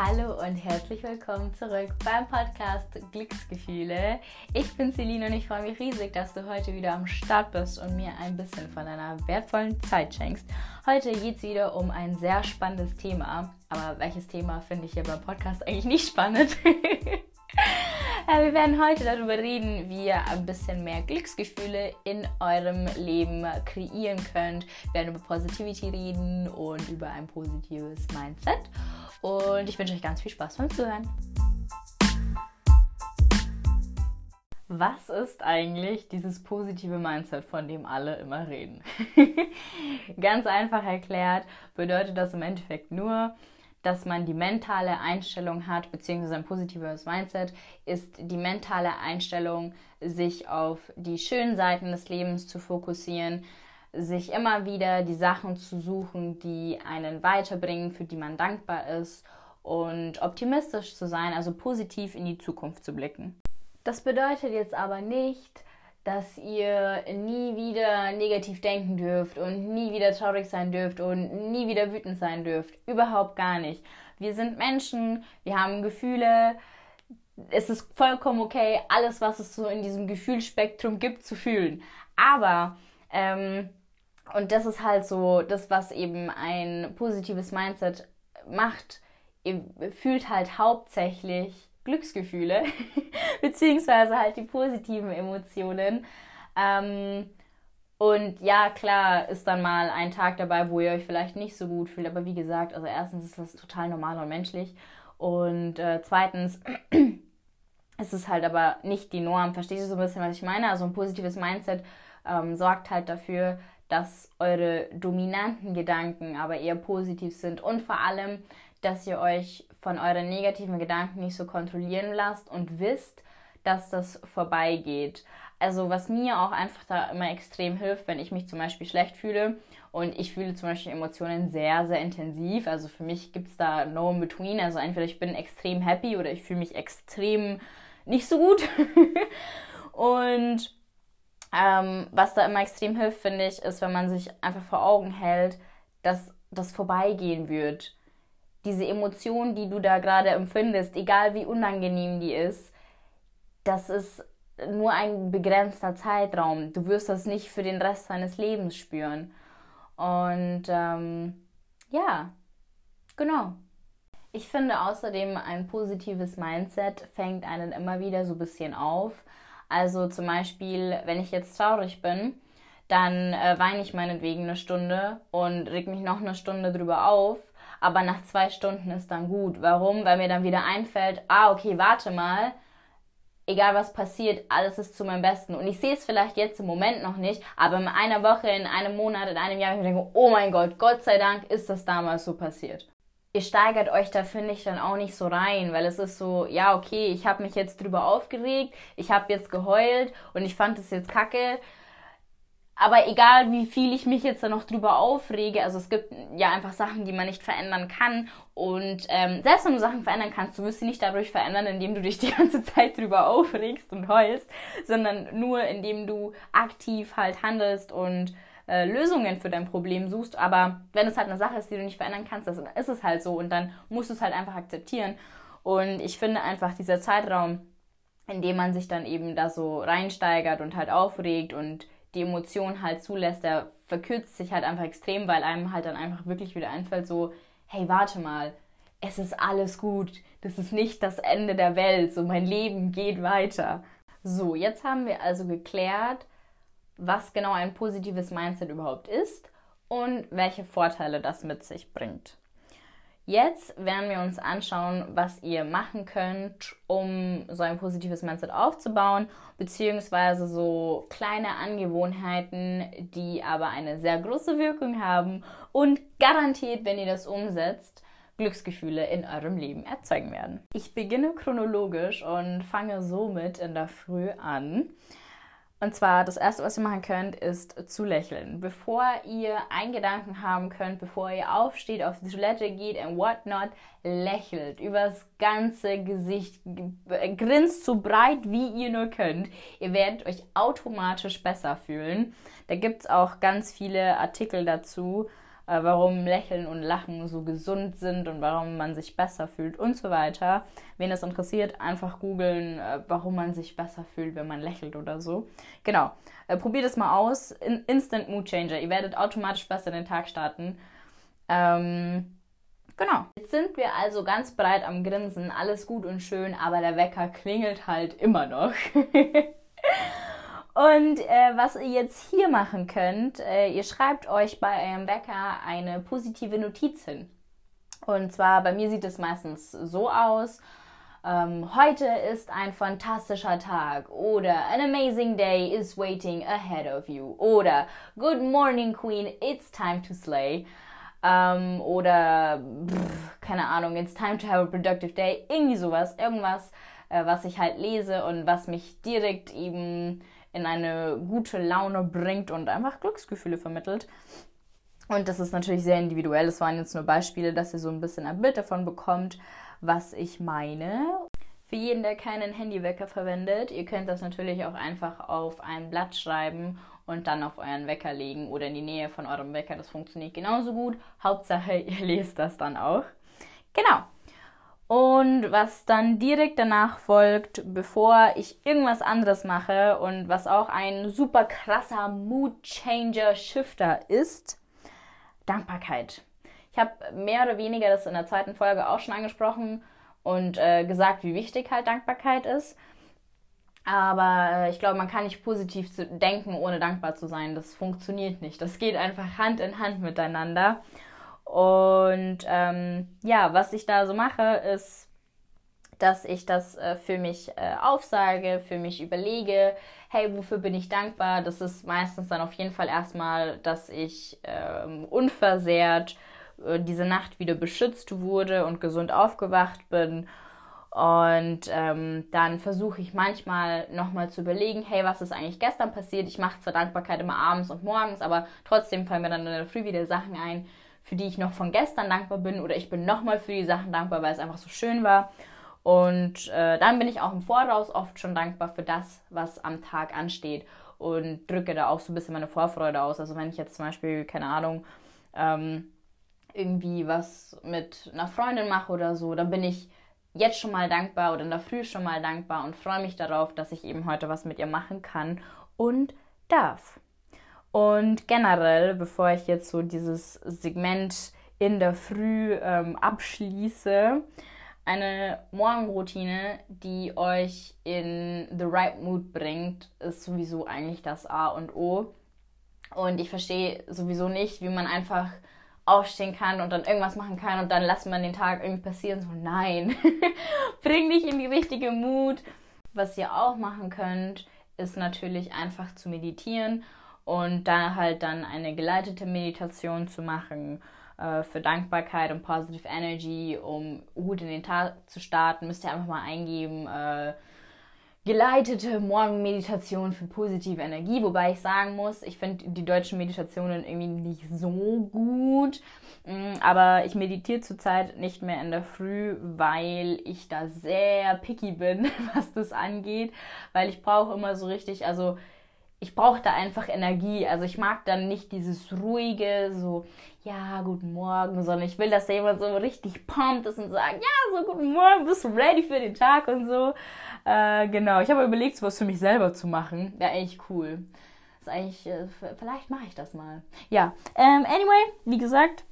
Hallo und herzlich willkommen zurück beim Podcast Glücksgefühle. Ich bin Celine und ich freue mich riesig, dass du heute wieder am Start bist und mir ein bisschen von deiner wertvollen Zeit schenkst. Heute geht es wieder um ein sehr spannendes Thema. Aber welches Thema finde ich hier beim Podcast eigentlich nicht spannend? Wir werden heute darüber reden, wie ihr ein bisschen mehr Glücksgefühle in eurem Leben kreieren könnt. Wir werden über Positivity reden und über ein positives Mindset. Und ich wünsche euch ganz viel Spaß beim Zuhören. Was ist eigentlich dieses positive Mindset, von dem alle immer reden? ganz einfach erklärt bedeutet das im Endeffekt nur, dass man die mentale Einstellung hat, beziehungsweise ein positives Mindset ist die mentale Einstellung, sich auf die schönen Seiten des Lebens zu fokussieren, sich immer wieder die Sachen zu suchen, die einen weiterbringen, für die man dankbar ist und optimistisch zu sein, also positiv in die Zukunft zu blicken. Das bedeutet jetzt aber nicht, dass ihr nie wieder negativ denken dürft und nie wieder traurig sein dürft und nie wieder wütend sein dürft. Überhaupt gar nicht. Wir sind Menschen, wir haben Gefühle. Es ist vollkommen okay, alles, was es so in diesem Gefühlsspektrum gibt, zu fühlen. Aber, ähm, und das ist halt so das, was eben ein positives Mindset macht. Ihr fühlt halt hauptsächlich Glücksgefühle, beziehungsweise halt die positiven Emotionen. Ähm, und ja, klar ist dann mal ein Tag dabei, wo ihr euch vielleicht nicht so gut fühlt, aber wie gesagt, also erstens ist das total normal und menschlich und äh, zweitens ist es halt aber nicht die Norm. Verstehst du so ein bisschen, was ich meine? Also ein positives Mindset ähm, sorgt halt dafür, dass eure dominanten Gedanken aber eher positiv sind und vor allem, dass ihr euch von euren negativen Gedanken nicht so kontrollieren lasst und wisst, dass das vorbeigeht. Also was mir auch einfach da immer extrem hilft, wenn ich mich zum Beispiel schlecht fühle und ich fühle zum Beispiel Emotionen sehr, sehr intensiv. Also für mich gibt es da no in between. Also entweder ich bin extrem happy oder ich fühle mich extrem nicht so gut. und ähm, was da immer extrem hilft, finde ich, ist, wenn man sich einfach vor Augen hält, dass das vorbeigehen wird diese Emotion, die du da gerade empfindest, egal wie unangenehm die ist, das ist nur ein begrenzter Zeitraum. Du wirst das nicht für den Rest deines Lebens spüren. Und ähm, ja, genau. Ich finde außerdem, ein positives Mindset fängt einen immer wieder so ein bisschen auf. Also zum Beispiel, wenn ich jetzt traurig bin, dann äh, weine ich meinetwegen eine Stunde und reg mich noch eine Stunde drüber auf aber nach zwei Stunden ist dann gut. Warum? Weil mir dann wieder einfällt, ah, okay, warte mal, egal was passiert, alles ist zu meinem Besten. Und ich sehe es vielleicht jetzt im Moment noch nicht, aber in einer Woche, in einem Monat, in einem Jahr, ich denke, oh mein Gott, Gott sei Dank ist das damals so passiert. Ihr steigert euch da, finde ich, dann auch nicht so rein, weil es ist so, ja, okay, ich habe mich jetzt drüber aufgeregt, ich habe jetzt geheult und ich fand es jetzt kacke, aber egal, wie viel ich mich jetzt da noch drüber aufrege, also es gibt ja einfach Sachen, die man nicht verändern kann. Und ähm, selbst wenn du Sachen verändern kannst, du wirst sie nicht dadurch verändern, indem du dich die ganze Zeit drüber aufregst und heulst, sondern nur indem du aktiv halt handelst und äh, Lösungen für dein Problem suchst. Aber wenn es halt eine Sache ist, die du nicht verändern kannst, dann ist es halt so und dann musst du es halt einfach akzeptieren. Und ich finde einfach dieser Zeitraum, in dem man sich dann eben da so reinsteigert und halt aufregt und die Emotion halt zulässt, der verkürzt sich halt einfach extrem, weil einem halt dann einfach wirklich wieder einfällt, so, hey, warte mal, es ist alles gut, das ist nicht das Ende der Welt, so mein Leben geht weiter. So, jetzt haben wir also geklärt, was genau ein positives Mindset überhaupt ist und welche Vorteile das mit sich bringt. Jetzt werden wir uns anschauen, was ihr machen könnt, um so ein positives Mindset aufzubauen, beziehungsweise so kleine Angewohnheiten, die aber eine sehr große Wirkung haben und garantiert, wenn ihr das umsetzt, Glücksgefühle in eurem Leben erzeugen werden. Ich beginne chronologisch und fange somit in der Früh an. Und zwar, das erste, was ihr machen könnt, ist zu lächeln. Bevor ihr einen Gedanken haben könnt, bevor ihr aufsteht, auf die Toilette geht und whatnot, lächelt übers ganze Gesicht, grinst so breit, wie ihr nur könnt. Ihr werdet euch automatisch besser fühlen. Da gibt es auch ganz viele Artikel dazu, äh, warum Lächeln und Lachen so gesund sind und warum man sich besser fühlt und so weiter. Wen das interessiert, einfach googeln, äh, warum man sich besser fühlt, wenn man lächelt oder so. Genau, äh, probiert es mal aus. In Instant Mood Changer. Ihr werdet automatisch besser den Tag starten. Ähm, Genau. Jetzt sind wir also ganz breit am Grinsen, alles gut und schön, aber der Wecker klingelt halt immer noch. Und äh, was ihr jetzt hier machen könnt, äh, ihr schreibt euch bei eurem Wecker eine positive Notiz hin. Und zwar bei mir sieht es meistens so aus. Ähm, heute ist ein fantastischer Tag oder an amazing day is waiting ahead of you oder good morning queen, it's time to slay ähm, oder pff, keine Ahnung, it's time to have a productive day, irgendwie sowas, irgendwas, äh, was ich halt lese und was mich direkt eben in eine gute Laune bringt und einfach Glücksgefühle vermittelt. Und das ist natürlich sehr individuell. Das waren jetzt nur Beispiele, dass ihr so ein bisschen ein Bild davon bekommt, was ich meine. Für jeden, der keinen Handywecker verwendet, ihr könnt das natürlich auch einfach auf ein Blatt schreiben und dann auf euren Wecker legen oder in die Nähe von eurem Wecker. Das funktioniert genauso gut. Hauptsache, ihr lest das dann auch. Genau. Und was dann direkt danach folgt, bevor ich irgendwas anderes mache und was auch ein super krasser Mood Changer Shifter ist, Dankbarkeit. Ich habe mehr oder weniger das in der zweiten Folge auch schon angesprochen und äh, gesagt, wie wichtig halt Dankbarkeit ist. Aber äh, ich glaube, man kann nicht positiv denken, ohne dankbar zu sein. Das funktioniert nicht. Das geht einfach Hand in Hand miteinander. Und ähm, ja, was ich da so mache, ist, dass ich das äh, für mich äh, aufsage, für mich überlege, hey, wofür bin ich dankbar? Das ist meistens dann auf jeden Fall erstmal, dass ich ähm, unversehrt äh, diese Nacht wieder beschützt wurde und gesund aufgewacht bin. Und ähm, dann versuche ich manchmal nochmal zu überlegen, hey, was ist eigentlich gestern passiert? Ich mache zwar Dankbarkeit immer abends und morgens, aber trotzdem fallen mir dann in der Früh wieder Sachen ein, für die ich noch von gestern dankbar bin oder ich bin nochmal für die Sachen dankbar, weil es einfach so schön war. Und äh, dann bin ich auch im Voraus oft schon dankbar für das, was am Tag ansteht und drücke da auch so ein bisschen meine Vorfreude aus. Also wenn ich jetzt zum Beispiel, keine Ahnung, ähm, irgendwie was mit einer Freundin mache oder so, dann bin ich jetzt schon mal dankbar oder in der Früh schon mal dankbar und freue mich darauf, dass ich eben heute was mit ihr machen kann und darf. Und generell, bevor ich jetzt so dieses Segment in der Früh ähm, abschließe, eine Morgenroutine, die euch in the right mood bringt, ist sowieso eigentlich das A und O. Und ich verstehe sowieso nicht, wie man einfach aufstehen kann und dann irgendwas machen kann und dann lässt man den Tag irgendwie passieren. So, nein, bring dich in die richtige Mut. Was ihr auch machen könnt, ist natürlich einfach zu meditieren und da halt dann eine geleitete Meditation zu machen äh, für Dankbarkeit und Positive Energy, um gut in den Tag zu starten, müsst ihr einfach mal eingeben. Äh, geleitete Morgenmeditation für positive Energie, wobei ich sagen muss, ich finde die deutschen Meditationen irgendwie nicht so gut. Mm, aber ich meditiere zurzeit nicht mehr in der Früh, weil ich da sehr picky bin, was das angeht, weil ich brauche immer so richtig, also ich brauche da einfach Energie. Also ich mag dann nicht dieses ruhige, so, ja, guten Morgen, sondern ich will, dass da jemand so richtig pumped ist und sagt, ja, so guten Morgen, bist du ready für den Tag und so. Äh, genau, ich habe überlegt, sowas für mich selber zu machen. Wäre eigentlich cool. ist eigentlich, äh, vielleicht mache ich das mal. Ja, ähm, anyway, wie gesagt,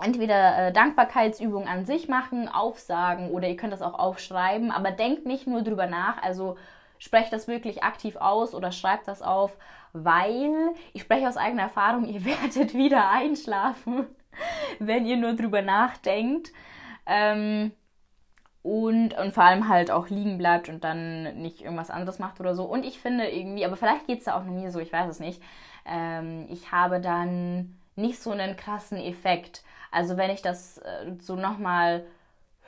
entweder äh, Dankbarkeitsübungen an sich machen, aufsagen oder ihr könnt das auch aufschreiben, aber denkt nicht nur drüber nach, also sprecht das wirklich aktiv aus oder schreibt das auf, weil ich spreche aus eigener Erfahrung, ihr werdet wieder einschlafen, wenn ihr nur drüber nachdenkt. Ähm, und, und vor allem halt auch liegen bleibt und dann nicht irgendwas anderes macht oder so. Und ich finde irgendwie, aber vielleicht geht es da auch nur mir so, ich weiß es nicht, ähm, ich habe dann nicht so einen krassen Effekt. Also wenn ich das äh, so nochmal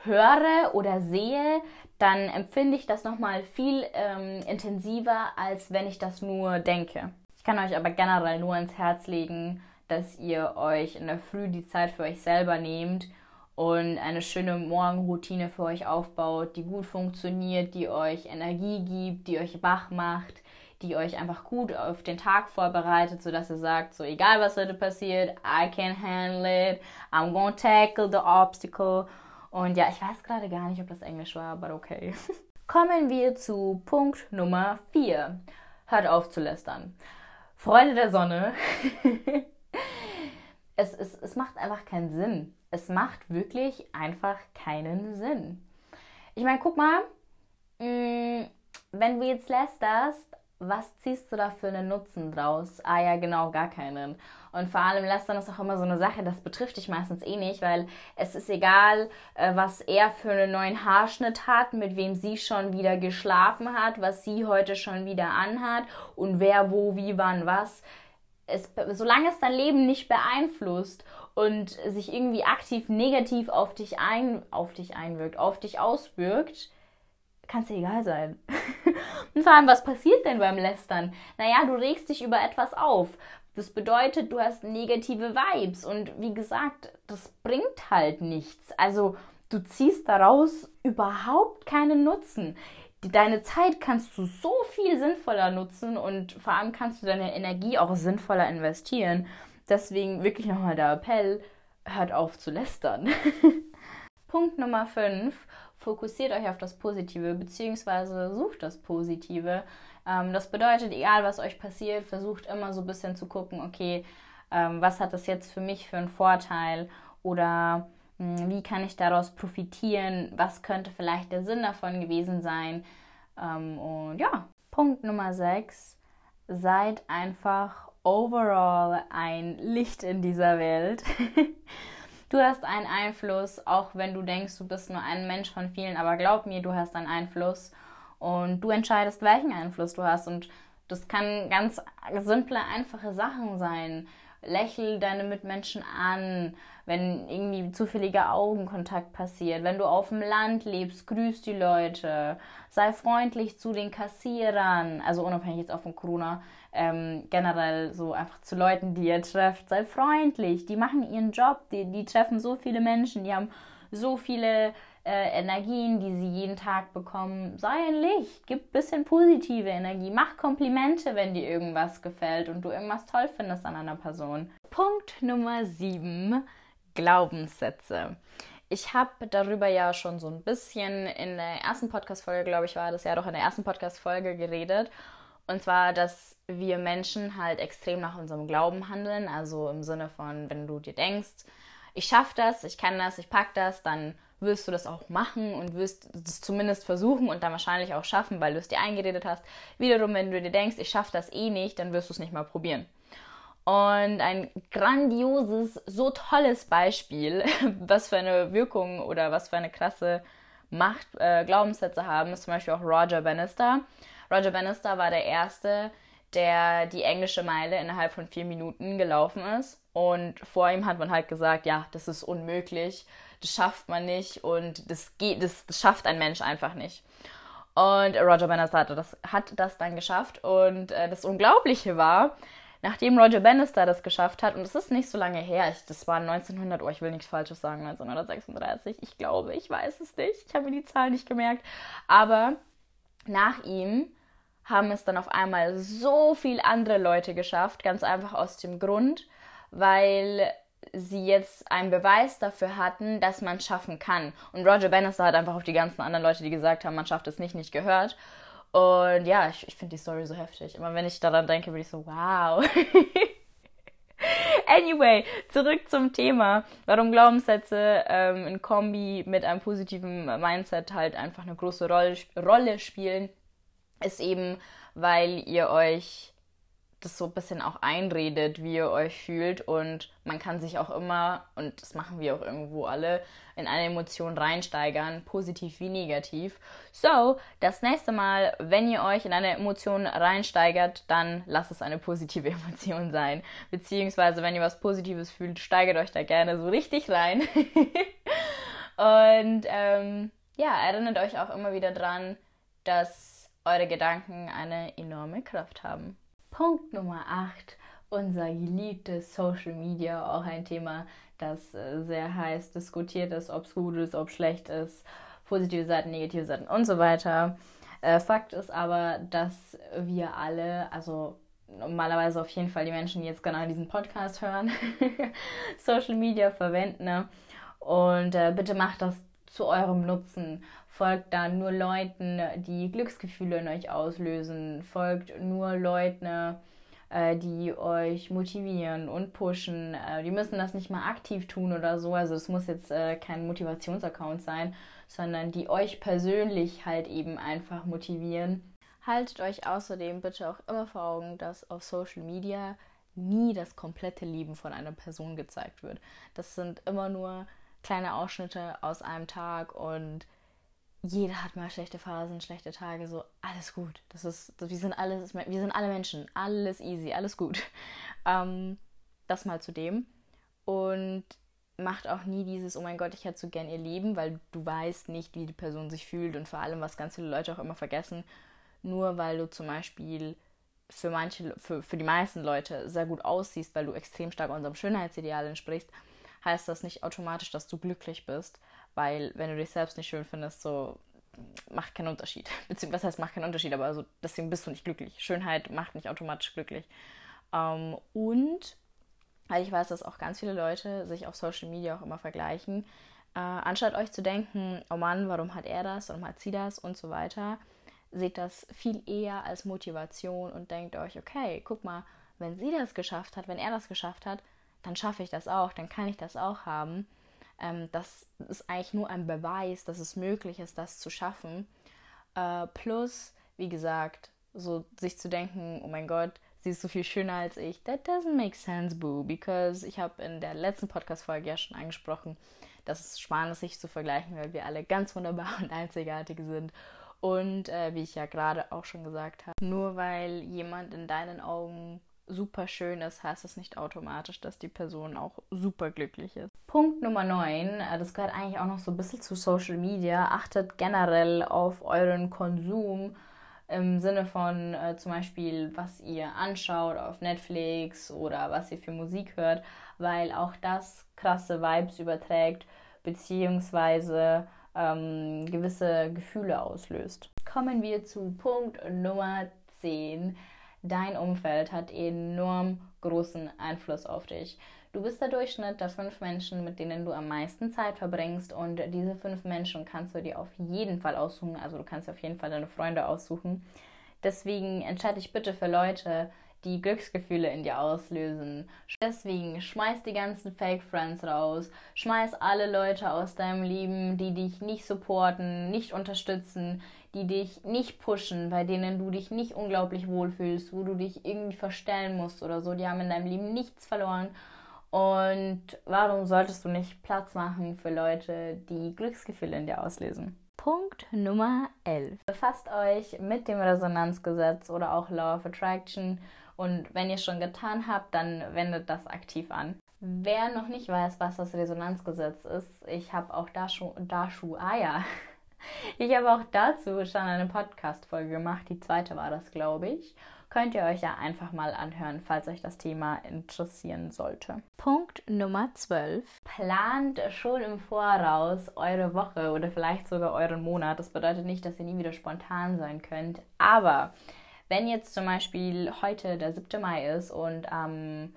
höre oder sehe, dann empfinde ich das nochmal viel ähm, intensiver, als wenn ich das nur denke. Ich kann euch aber generell nur ins Herz legen, dass ihr euch in der Früh die Zeit für euch selber nehmt und eine schöne Morgenroutine für euch aufbaut, die gut funktioniert, die euch Energie gibt, die euch wach macht, die euch einfach gut auf den Tag vorbereitet, sodass ihr sagt, so egal was heute passiert, I can handle it, I'm gonna tackle the obstacle. Und ja, ich weiß gerade gar nicht, ob das Englisch war, aber okay. Kommen wir zu Punkt Nummer 4. Hört auf zu lästern. Freunde der Sonne. es, es, es macht einfach keinen Sinn. Es macht wirklich einfach keinen Sinn. Ich meine, guck mal, mm, wenn du jetzt lästerst, was ziehst du da für einen Nutzen draus? Ah ja, genau, gar keinen. Und vor allem Lästern ist auch immer so eine Sache, das betrifft dich meistens eh nicht, weil es ist egal, äh, was er für einen neuen Haarschnitt hat, mit wem sie schon wieder geschlafen hat, was sie heute schon wieder anhat und wer, wo, wie, wann, was. Es, solange es dein Leben nicht beeinflusst und sich irgendwie aktiv negativ auf dich, ein, auf dich einwirkt, auf dich auswirkt, kann es dir egal sein. und vor allem, was passiert denn beim Lästern? Naja, du regst dich über etwas auf. Das bedeutet, du hast negative Vibes und wie gesagt, das bringt halt nichts. Also du ziehst daraus überhaupt keinen Nutzen. Deine Zeit kannst du so viel sinnvoller nutzen und vor allem kannst du deine Energie auch sinnvoller investieren. Deswegen wirklich nochmal der Appell, hört auf zu lästern. Punkt Nummer 5 fokussiert euch auf das Positive, beziehungsweise sucht das Positive. Ähm, das bedeutet, egal was euch passiert, versucht immer so ein bisschen zu gucken, okay, ähm, was hat das jetzt für mich für einen Vorteil oder mh, hm, wie kann ich daraus profitieren, was könnte vielleicht der Sinn davon gewesen sein. Ähm, und ja, Punkt Nummer 6, seid einfach overall ein Licht in dieser Welt. Du hast einen Einfluss, auch wenn du denkst, du bist nur ein Mensch von vielen, aber glaub mir, du hast einen Einfluss und du entscheidest, welchen Einfluss du hast. Und das kann ganz simple, einfache Sachen sein. Lächel deine Mitmenschen an, wenn irgendwie zufälliger Augenkontakt passiert. Wenn du auf dem Land lebst, grüß die Leute. Sei freundlich zu den Kassierern. Also unabhängig jetzt auch von Corona ähm, generell so einfach zu Leuten, die ihr trefft, seid freundlich, die machen ihren Job, die, die treffen so viele Menschen, die haben so viele äh, Energien, die sie jeden Tag bekommen. Sei ein Licht, gib ein bisschen positive Energie, mach Komplimente, wenn dir irgendwas gefällt und du irgendwas toll findest an einer Person. Punkt Nummer 7, Glaubenssätze. Ich habe darüber ja schon so ein bisschen in der ersten Podcast-Folge, glaube ich, war das ja doch in der ersten Podcast-Folge geredet. Und zwar, dass wir Menschen halt extrem nach unserem Glauben handeln. Also im Sinne von, wenn du dir denkst, ich schaffe das, ich kann das, ich pack das, dann wirst du das auch machen und wirst es zumindest versuchen und dann wahrscheinlich auch schaffen, weil du es dir eingeredet hast. Wiederum, wenn du dir denkst, ich schaffe das eh nicht, dann wirst du es nicht mal probieren. Und ein grandioses, so tolles Beispiel, was für eine Wirkung oder was für eine krasse Macht äh, Glaubenssätze haben, ist zum Beispiel auch Roger Bannister. Roger Bannister war der Erste, der die englische Meile innerhalb von vier Minuten gelaufen ist. Und vor ihm hat man halt gesagt, ja, das ist unmöglich, das schafft man nicht und das geht, das, das schafft ein Mensch einfach nicht. Und Roger Bannister hat das, hat das dann geschafft. Und äh, das Unglaubliche war, nachdem Roger Bannister das geschafft hat, und das ist nicht so lange her, ich, das war 1900, oh, ich will nichts Falsches sagen, 1936, ich glaube, ich weiß es nicht, ich habe mir die Zahl nicht gemerkt, aber nach ihm haben es dann auf einmal so viele andere Leute geschafft, ganz einfach aus dem Grund, weil sie jetzt einen Beweis dafür hatten, dass man schaffen kann. Und Roger Bannister hat einfach auf die ganzen anderen Leute, die gesagt haben, man schafft es nicht, nicht gehört. Und ja, ich, ich finde die Story so heftig. Immer wenn ich daran denke, bin ich so, wow. anyway, zurück zum Thema, warum Glaubenssätze ähm, in Kombi mit einem positiven Mindset halt einfach eine große Rolle, Rolle spielen ist eben, weil ihr euch das so ein bisschen auch einredet, wie ihr euch fühlt und man kann sich auch immer, und das machen wir auch irgendwo alle, in eine Emotion reinsteigern, positiv wie negativ. So, das nächste Mal, wenn ihr euch in eine Emotion reinsteigert, dann lasst es eine positive Emotion sein. Beziehungsweise, wenn ihr was Positives fühlt, steigert euch da gerne so richtig rein. und ähm, ja, erinnert euch auch immer wieder dran, dass eure Gedanken eine enorme Kraft haben. Punkt Nummer 8. Unser geliebtes Social Media, auch ein Thema, das äh, sehr heiß diskutiert ist, ob es gut ist, ob es schlecht ist, positive Seiten, negative Seiten und so weiter. Äh, Fakt ist aber, dass wir alle, also normalerweise auf jeden Fall die Menschen, die jetzt genau diesen Podcast hören, Social Media verwenden. Ne? Und äh, bitte macht das zu eurem Nutzen. Folgt da nur Leuten, die Glücksgefühle in euch auslösen. Folgt nur Leuten, äh, die euch motivieren und pushen. Äh, die müssen das nicht mal aktiv tun oder so. Also es muss jetzt äh, kein Motivationsaccount sein, sondern die euch persönlich halt eben einfach motivieren Haltet euch außerdem bitte auch immer vor Augen, dass auf Social Media nie das komplette Leben von einer Person gezeigt wird. Das sind immer nur kleine Ausschnitte aus einem Tag und jeder hat mal schlechte Phasen, schlechte Tage, so alles gut. Das ist, wir sind alles, wir sind alle Menschen, alles easy, alles gut. Ähm, das mal zu dem. Und macht auch nie dieses, oh mein Gott, ich hätte so gern ihr Leben, weil du weißt nicht, wie die Person sich fühlt und vor allem, was ganz viele Leute auch immer vergessen, nur weil du zum Beispiel für manche, für, für die meisten Leute sehr gut aussiehst, weil du extrem stark unserem Schönheitsideal entsprichst, heißt das nicht automatisch, dass du glücklich bist, weil wenn du dich selbst nicht schön findest, so macht keinen Unterschied. Beziehungsweise, was heißt macht keinen Unterschied, aber also deswegen bist du nicht glücklich. Schönheit macht nicht automatisch glücklich. Ähm, und weil ich weiß, dass auch ganz viele Leute sich auf Social Media auch immer vergleichen, äh, anstatt euch zu denken, oh Mann, warum hat er das, warum hat sie das und so weiter, seht das viel eher als Motivation und denkt euch, okay, guck mal, wenn sie das geschafft hat, wenn er das geschafft hat, dann schaffe ich das auch, dann kann ich das auch haben. Ähm, das ist eigentlich nur ein Beweis, dass es möglich ist, das zu schaffen. Äh, plus, wie gesagt, so sich zu denken, oh mein Gott, sie ist so viel schöner als ich. That doesn't make sense, boo, because ich habe in der letzten Podcast-Folge ja schon angesprochen, dass es spannend ist, sich zu vergleichen, weil wir alle ganz wunderbar und einzigartig sind und äh, wie ich ja gerade auch schon gesagt habe, nur weil jemand in deinen Augen super schön ist, heißt das nicht automatisch, dass die Person auch super glücklich ist. Punkt Nummer 9, äh, das gehört eigentlich auch noch so ein bisschen zu Social Media. Achtet generell auf euren Konsum im Sinne von äh, zum Beispiel, was ihr anschaut auf Netflix oder was ihr für Musik hört, weil auch das krasse Vibes überträgt, beziehungsweise ähm, gewisse Gefühle auslöst. Kommen wir zu Punkt Nummer 10. Dein Umfeld hat enorm großen Einfluss auf dich. Du bist der Durchschnitt der fünf Menschen, mit denen du am meisten Zeit verbringst und diese fünf Menschen kannst du dir auf jeden Fall aussuchen. Also du kannst auf jeden Fall deine Freunde aussuchen. Deswegen entscheide dich bitte für Leute, die Glücksgefühle in dir auslösen. Deswegen schmeiß die ganzen Fake Friends raus, schmeiß alle Leute aus deinem Leben, die dich nicht supporten, nicht unterstützen, die dich nicht pushen, bei denen du dich nicht unglaublich wohlfühlst, wo du dich irgendwie verstellen musst oder so. Die haben in deinem Leben nichts verloren. Und warum solltest du nicht Platz machen für Leute, die Glücksgefühle in dir auslösen? Punkt Nummer 11. Befasst euch mit dem Resonanzgesetz oder auch Law of Attraction und wenn ihr es schon getan habt, dann wendet das aktiv an. Wer noch nicht weiß, was das Resonanzgesetz ist, ich habe auch dazu, ah ja, ich habe auch dazu schon eine Podcast-Folge gemacht. Die zweite war das, glaube ich. Könnt ihr euch ja einfach mal anhören, falls euch das Thema interessieren sollte. Punkt Nummer 12. Plant schon im Voraus eure Woche oder vielleicht sogar euren Monat. Das bedeutet nicht, dass ihr nie wieder spontan sein könnt, aber wenn jetzt zum Beispiel heute der 7. Mai ist und am,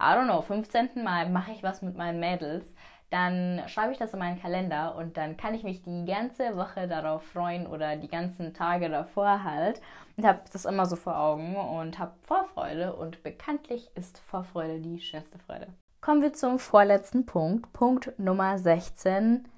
I don't know, 15. Mai mache ich was mit meinen Mädels, dann schreibe ich das in meinen Kalender und dann kann ich mich die ganze Woche darauf freuen oder die ganzen Tage davor halt und habe das immer so vor Augen und habe Vorfreude und bekanntlich ist Vorfreude die schönste Freude. Kommen wir zum vorletzten Punkt, Punkt Nummer 16.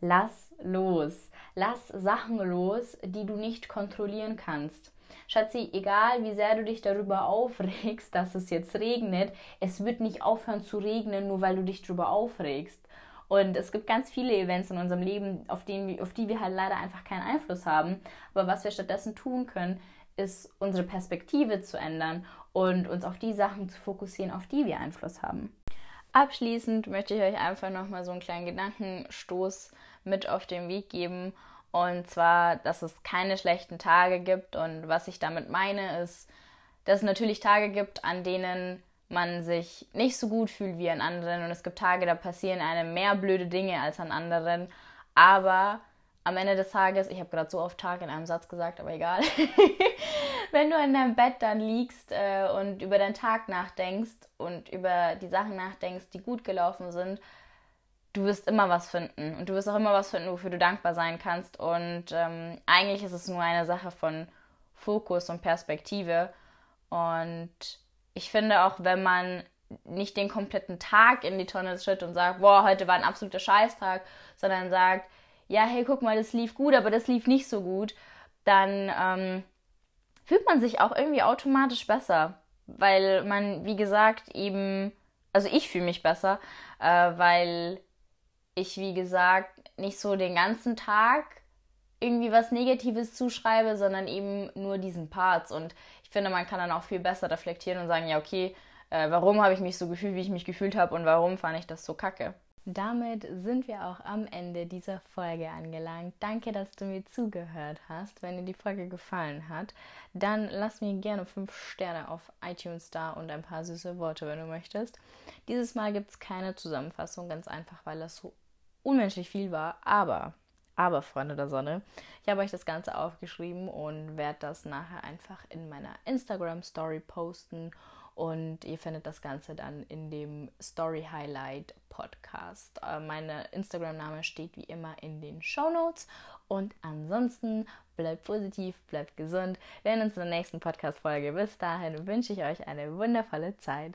Lass los. Lass Sachen los, die du nicht kontrollieren kannst. Schatzi, egal wie sehr du dich darüber aufregst, dass es jetzt regnet, es wird nicht aufhören zu regnen, nur weil du dich darüber aufregst. Und es gibt ganz viele Events in unserem Leben, auf, denen, auf die wir halt leider einfach keinen Einfluss haben. Aber was wir stattdessen tun können, ist unsere Perspektive zu ändern und uns auf die Sachen zu fokussieren, auf die wir Einfluss haben. Abschließend möchte ich euch einfach nochmal so einen kleinen Gedankenstoß mit auf den Weg geben und zwar, dass es keine schlechten Tage gibt. Und was ich damit meine, ist, dass es natürlich Tage gibt, an denen man sich nicht so gut fühlt wie an anderen. Und es gibt Tage, da passieren einem mehr blöde Dinge als an anderen. Aber am Ende des Tages, ich habe gerade so oft Tag in einem Satz gesagt, aber egal, wenn du in deinem Bett dann liegst äh, und über deinen Tag nachdenkst und über die Sachen nachdenkst, die gut gelaufen sind, du wirst immer was finden und du wirst auch immer was finden, wofür du dankbar sein kannst. Und ähm, eigentlich ist es nur eine Sache von Fokus und Perspektive. Und ich finde auch, wenn man nicht den kompletten Tag in die Tonne tritt und sagt, boah, heute war ein absoluter Scheißtag, sondern sagt, ja, hey, guck mal, das lief gut, aber das lief nicht so gut, dann ähm, fühlt man sich auch irgendwie automatisch besser, weil man, wie gesagt, eben, also ich fühle mich besser, äh, weil ich, wie gesagt, nicht so den ganzen Tag irgendwie was Negatives zuschreibe, sondern eben nur diesen Parts. Und ich finde, man kann dann auch viel besser reflektieren und sagen, ja, okay, äh, warum habe ich mich so gefühlt, wie ich mich gefühlt habe und warum fand ich das so kacke. Damit sind wir auch am Ende dieser Folge angelangt. Danke, dass du mir zugehört hast. Wenn dir die Folge gefallen hat, dann lass mir gerne 5 Sterne auf iTunes da und ein paar süße Worte, wenn du möchtest. Dieses Mal gibt es keine Zusammenfassung, ganz einfach, weil das so unmenschlich viel war. Aber, aber, Freunde der Sonne, ich habe euch das Ganze aufgeschrieben und werde das nachher einfach in meiner Instagram-Story posten und ihr findet das Ganze dann in dem Story Highlight Podcast. Äh, meine Instagram-Name steht wie immer in den Show Notes. Und ansonsten bleibt positiv, bleibt gesund. Wir sehen uns in der nächsten Podcast-Folge. Bis dahin wünsche ich euch eine wundervolle Zeit.